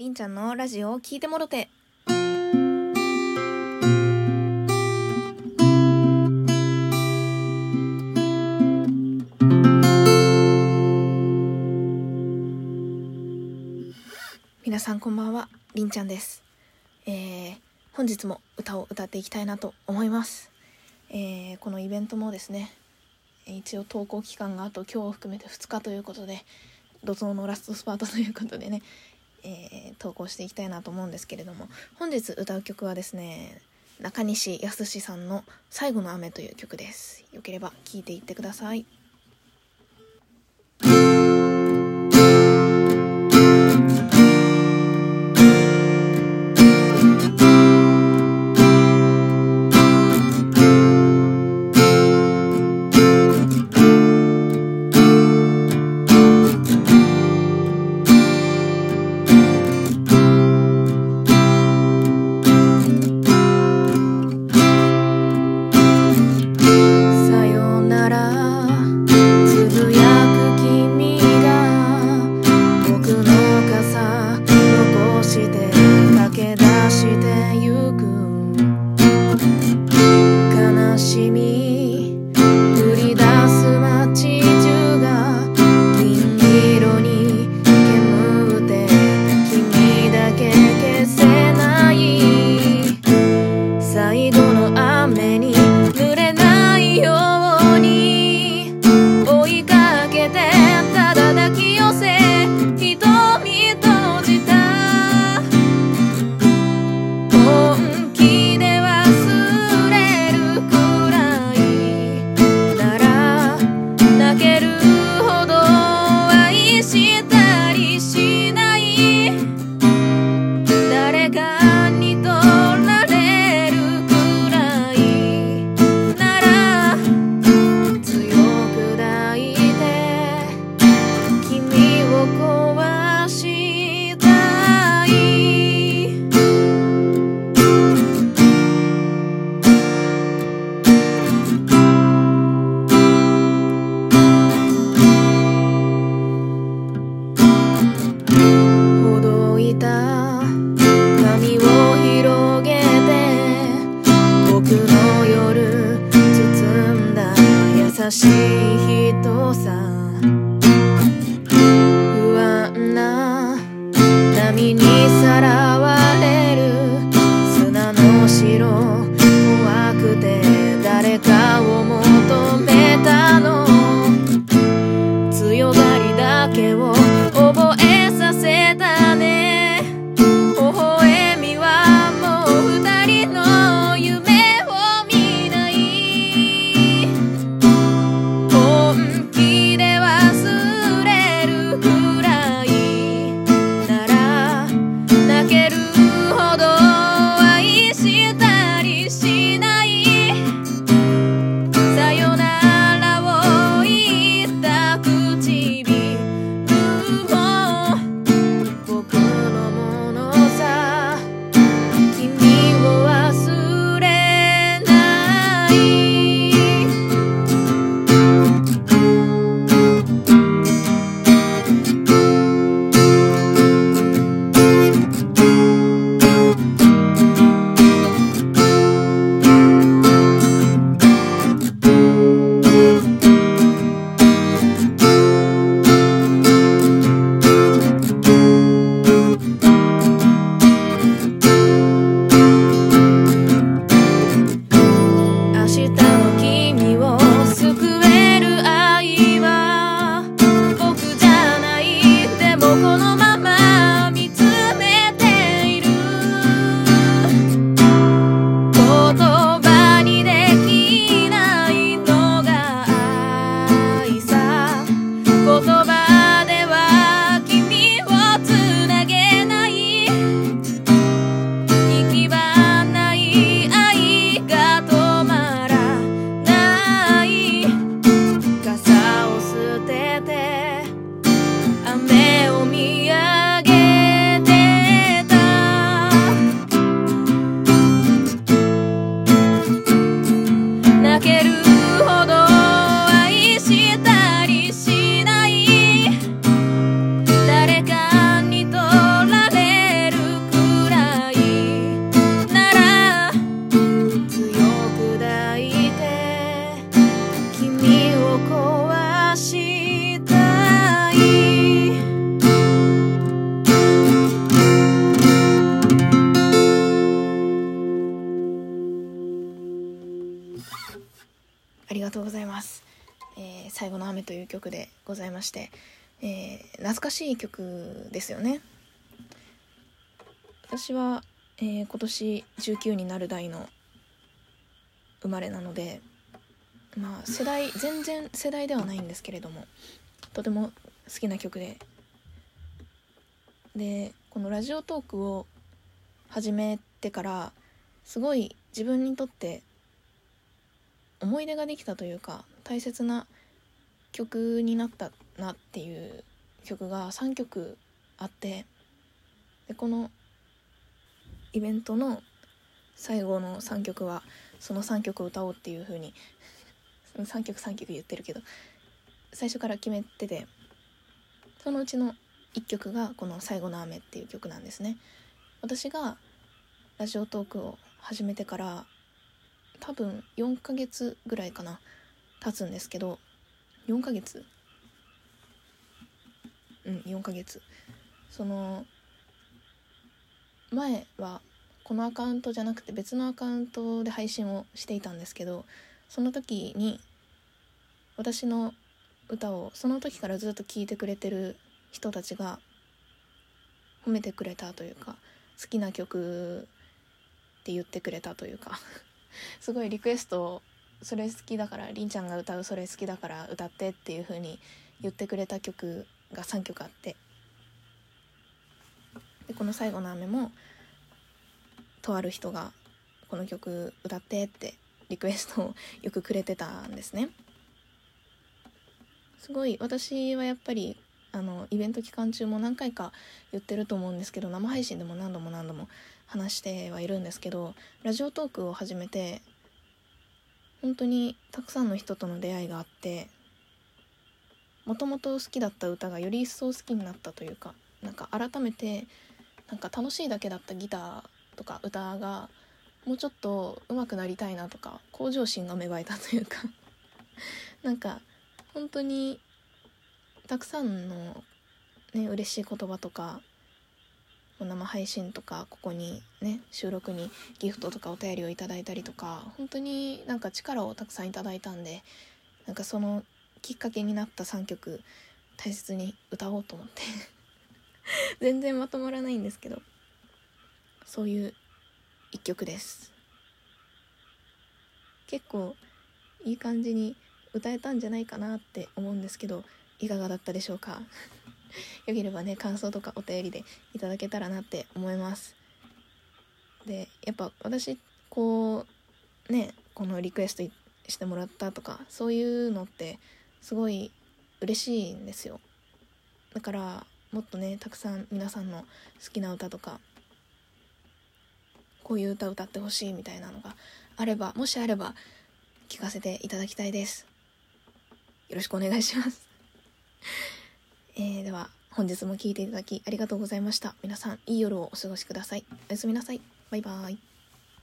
りんちゃんのラジオを聞いてもろて。皆さんこんばんは、りんちゃんです。えー、本日も歌を歌っていきたいなと思います。えー、このイベントもですね、一応投稿期間があと今日を含めて2日ということで、怒涛のラストスパートということでね、えー、投稿していきたいなと思うんですけれども本日歌う曲はですね中西康さんの「最後の雨」という曲です。よければ聴いていってください。がとうございます、えー最後の雨という曲でございまして、えー懐かしい曲ですよね。私は、えー今年19になる代の生まれなのでまあ世代全然世代ではないんですけれどもとても好きな曲で。でこのラジオトークを始めてからすごい自分にとって思い出ができたというか大切な曲になったなっていう曲が3曲あってでこのイベントの最後の3曲はその3曲を歌おうっていう風に 3曲3曲言ってるけど最初から決めててそのうちの1曲がこの「最後の雨」っていう曲なんですね。私がラジオトークを始めてから多分4ヶ月ぐらいかな経つんですけど4ヶ月。うん4ヶ月。その前はこのアカウントじゃなくて別のアカウントで配信をしていたんですけどその時に私の歌をその時からずっと聴いてくれてる人たちが褒めてくれたというか好きな曲って言ってくれたというか。すごいリクエストをそれ好きだからりんちゃんが歌うそれ好きだから歌ってっていう風に言ってくれた曲が3曲あって。でこの最後の雨もとある人がこの曲歌ってってリクエストをよくくれてたんですね。すごい私はやっぱりあのイベント期間中も何回か言ってると思うんですけど生配信でも何度も何度も話してはいるんですけどラジオトークを始めて本当にたくさんの人との出会いがあってもともと好きだった歌がより一層好きになったというかなんか改めてなんか楽しいだけだったギターとか歌がもうちょっと上手くなりたいなとか向上心が芽生えたというか なんか本当にたくさんのね嬉しい言葉とか生配信とかここにね収録にギフトとかお便りをいただいたりとか本当になんか力をたくさんいただいたんでなんかそのきっかけになった3曲大切に歌おうと思って。全然まとまらないんですけどそういう一曲です。結構いい感じに歌えたんじゃないかなって思うんですけどいかがだったでしょうか？よければね感想とかお便りでいただけたらなって思います。でやっぱ私こうねこのリクエストしてもらったとかそういうのってすごい嬉しいんですよ。だからもっとねたくさん皆さんの好きな歌とかこういう歌歌ってほしいみたいなのがあればもしあれば聞かせていただきたいです。よろしくお願いします。えー、では本日も聴いていただきありがとうございました。皆さんいい夜をお過ごしください。おやすみなさい。バイバーイ。